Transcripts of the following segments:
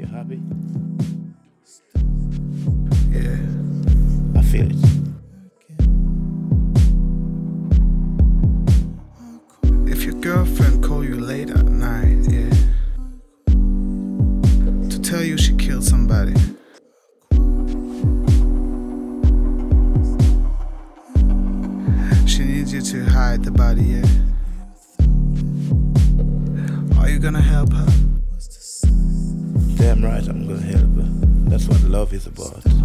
You happy? Yeah. I feel it. If your girlfriend call you late at night, yeah. To tell you she killed somebody. She needs you to hide the body, yeah. love is about.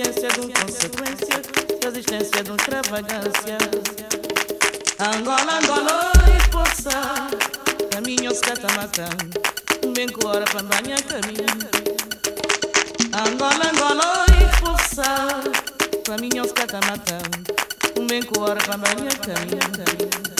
consciência de uma consequência da existência de extravagância. Angola, Angola, esforça, caminhos catamata, um bem cora para banha caminho. Angola, Angola, esforça, caminhos catamata, um bem cora para banha caminho.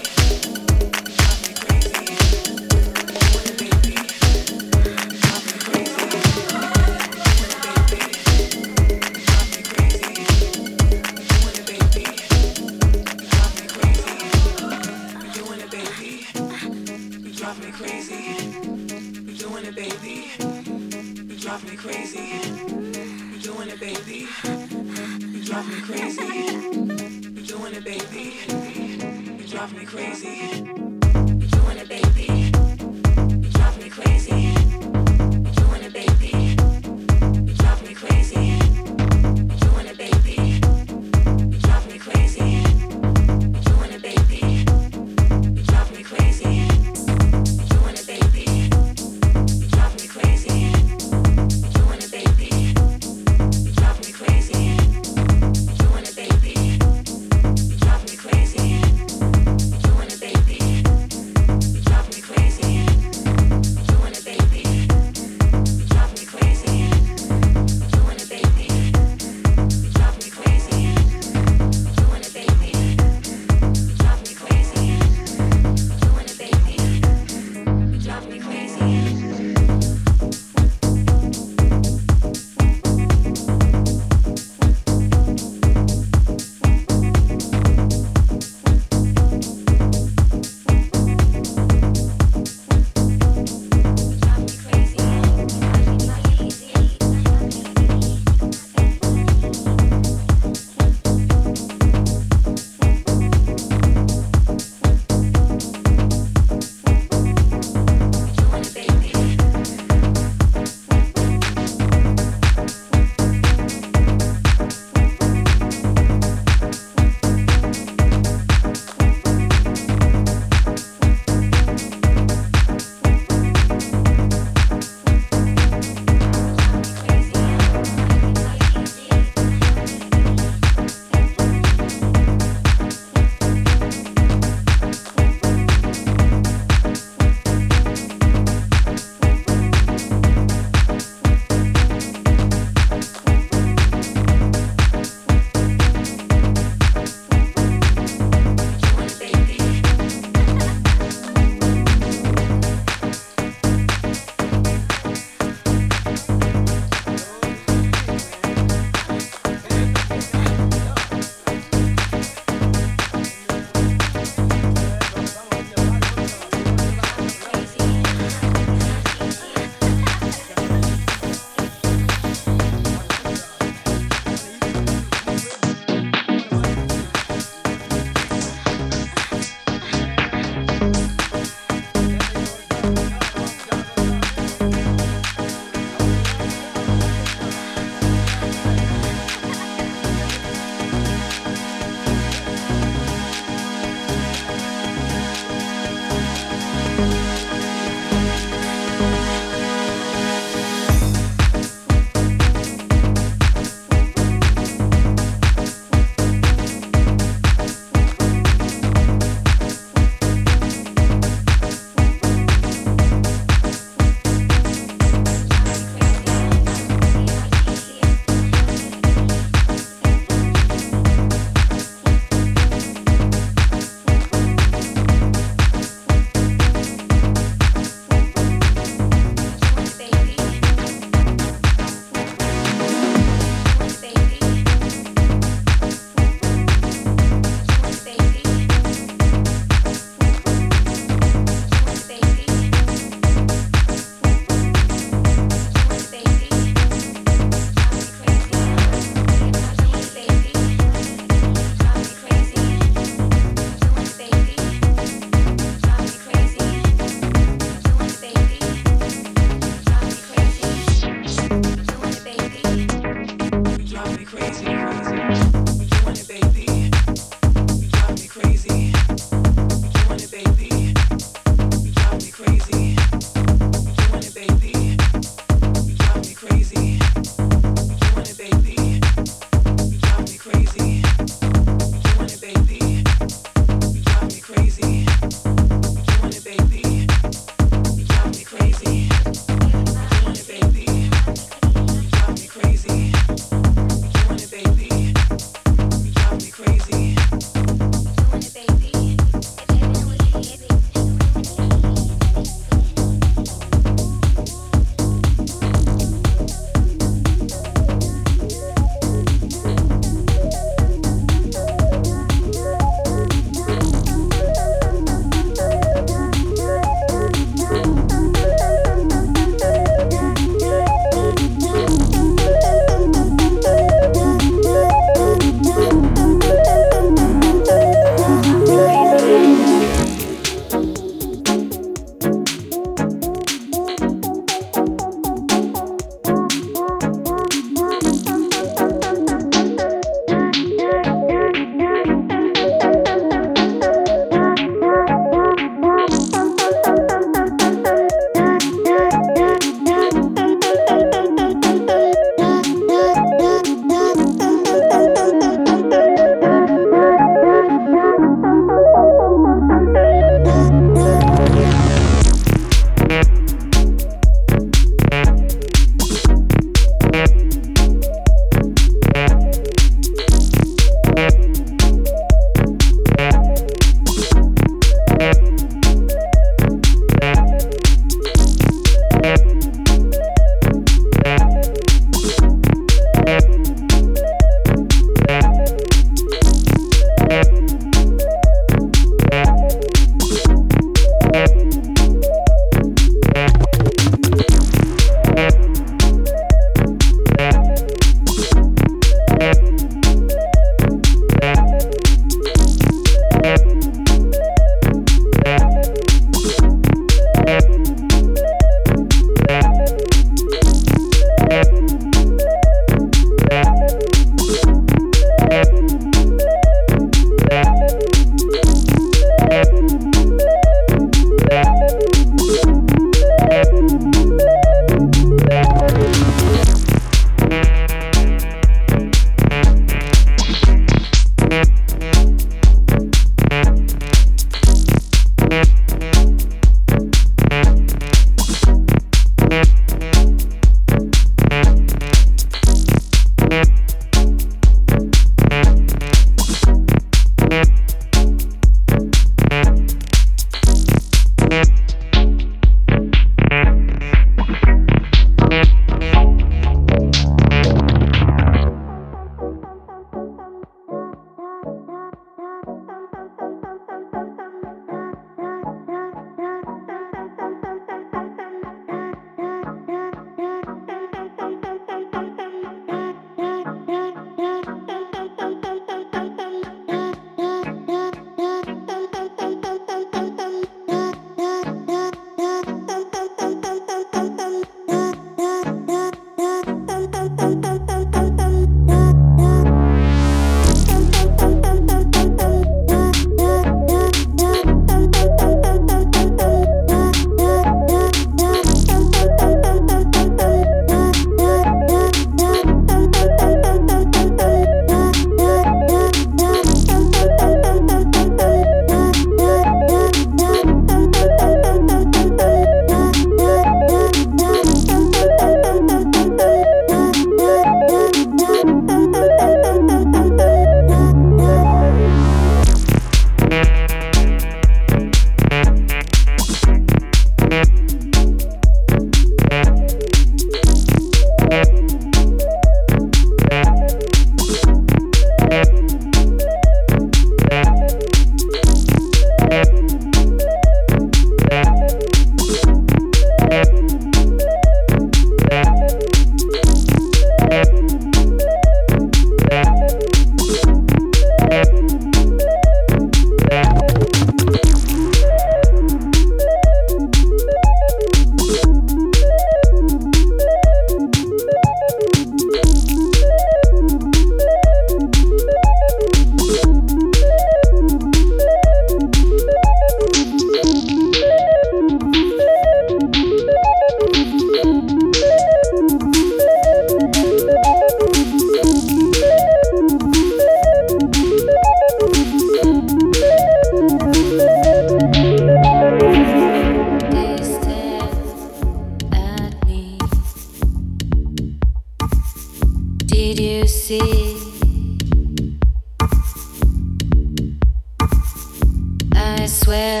I swear,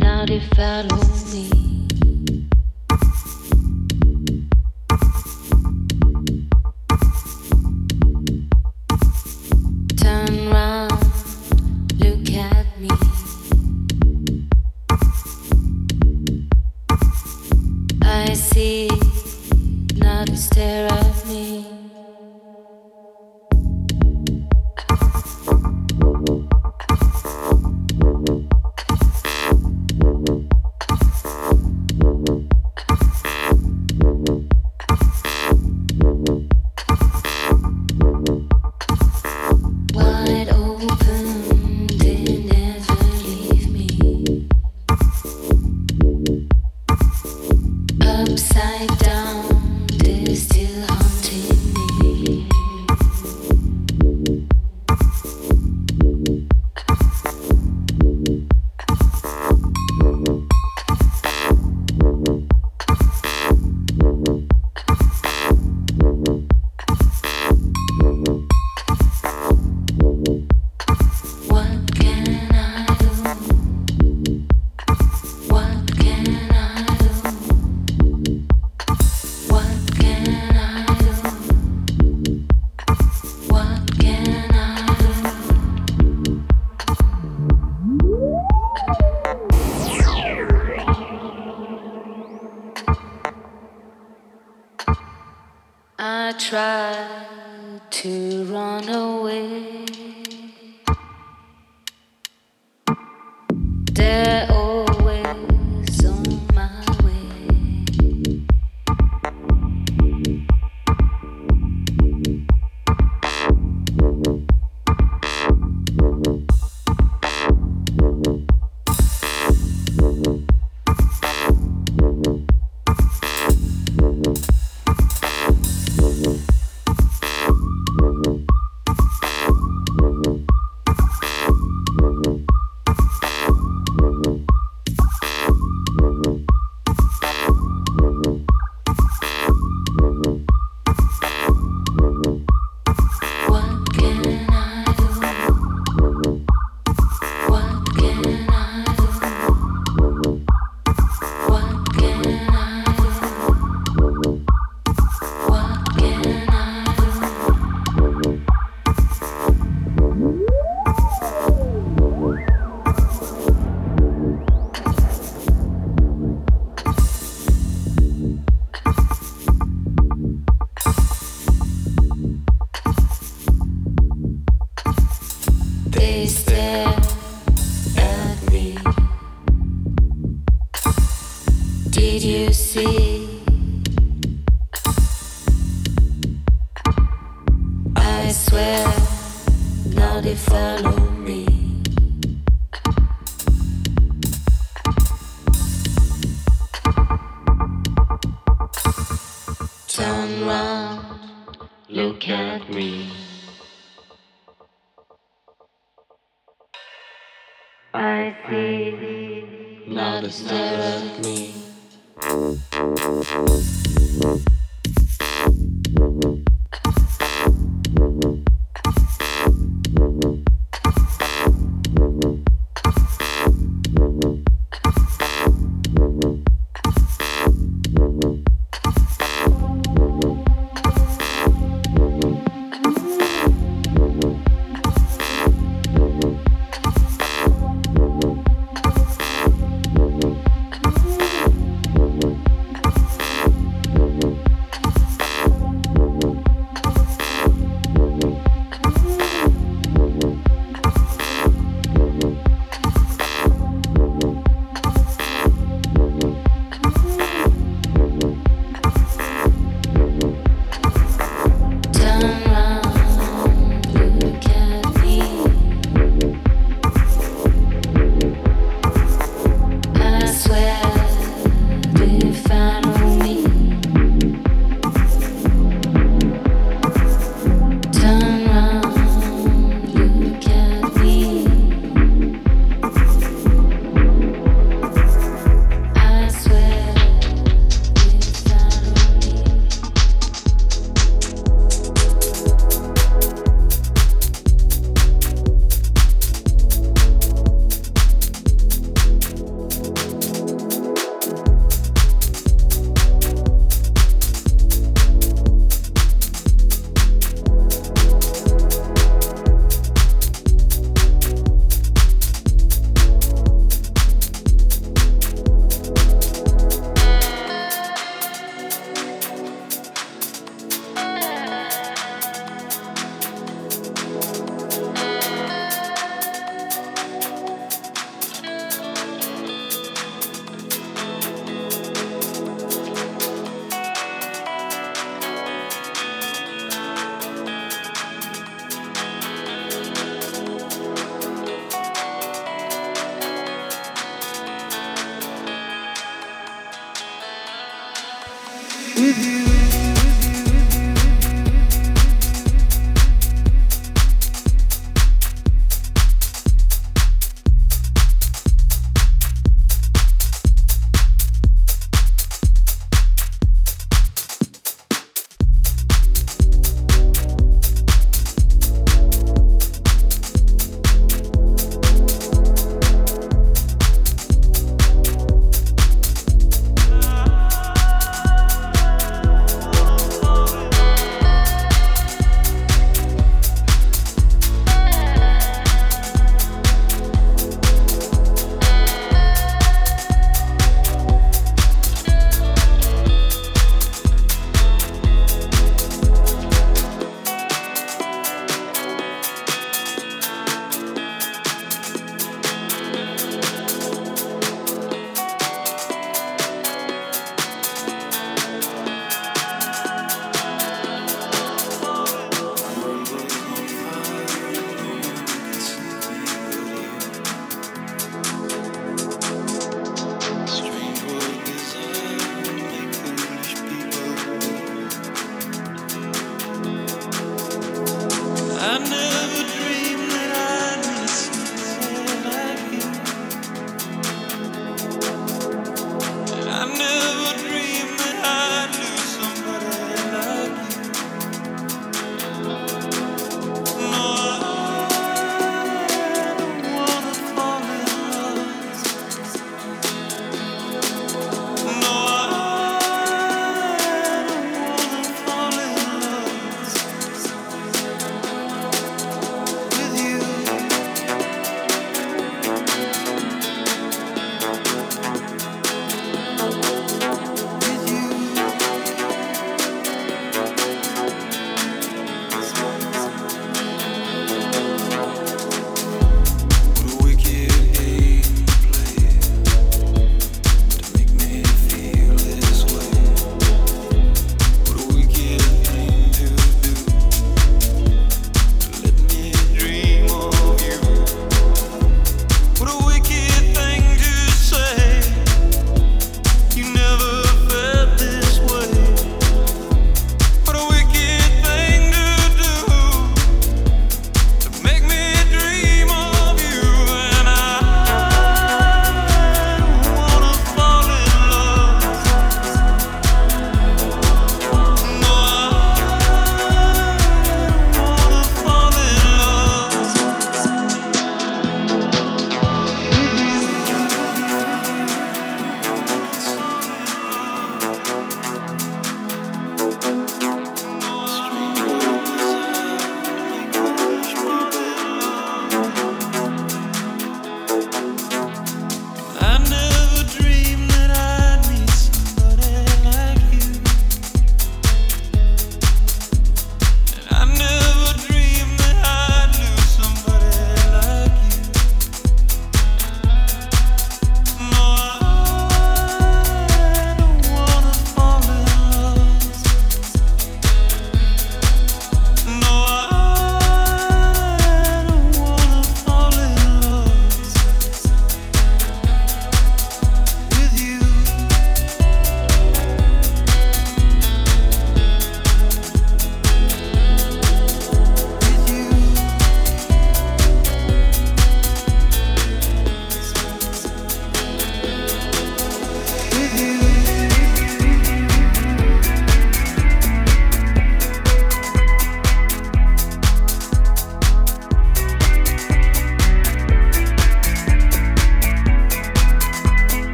now they follow me.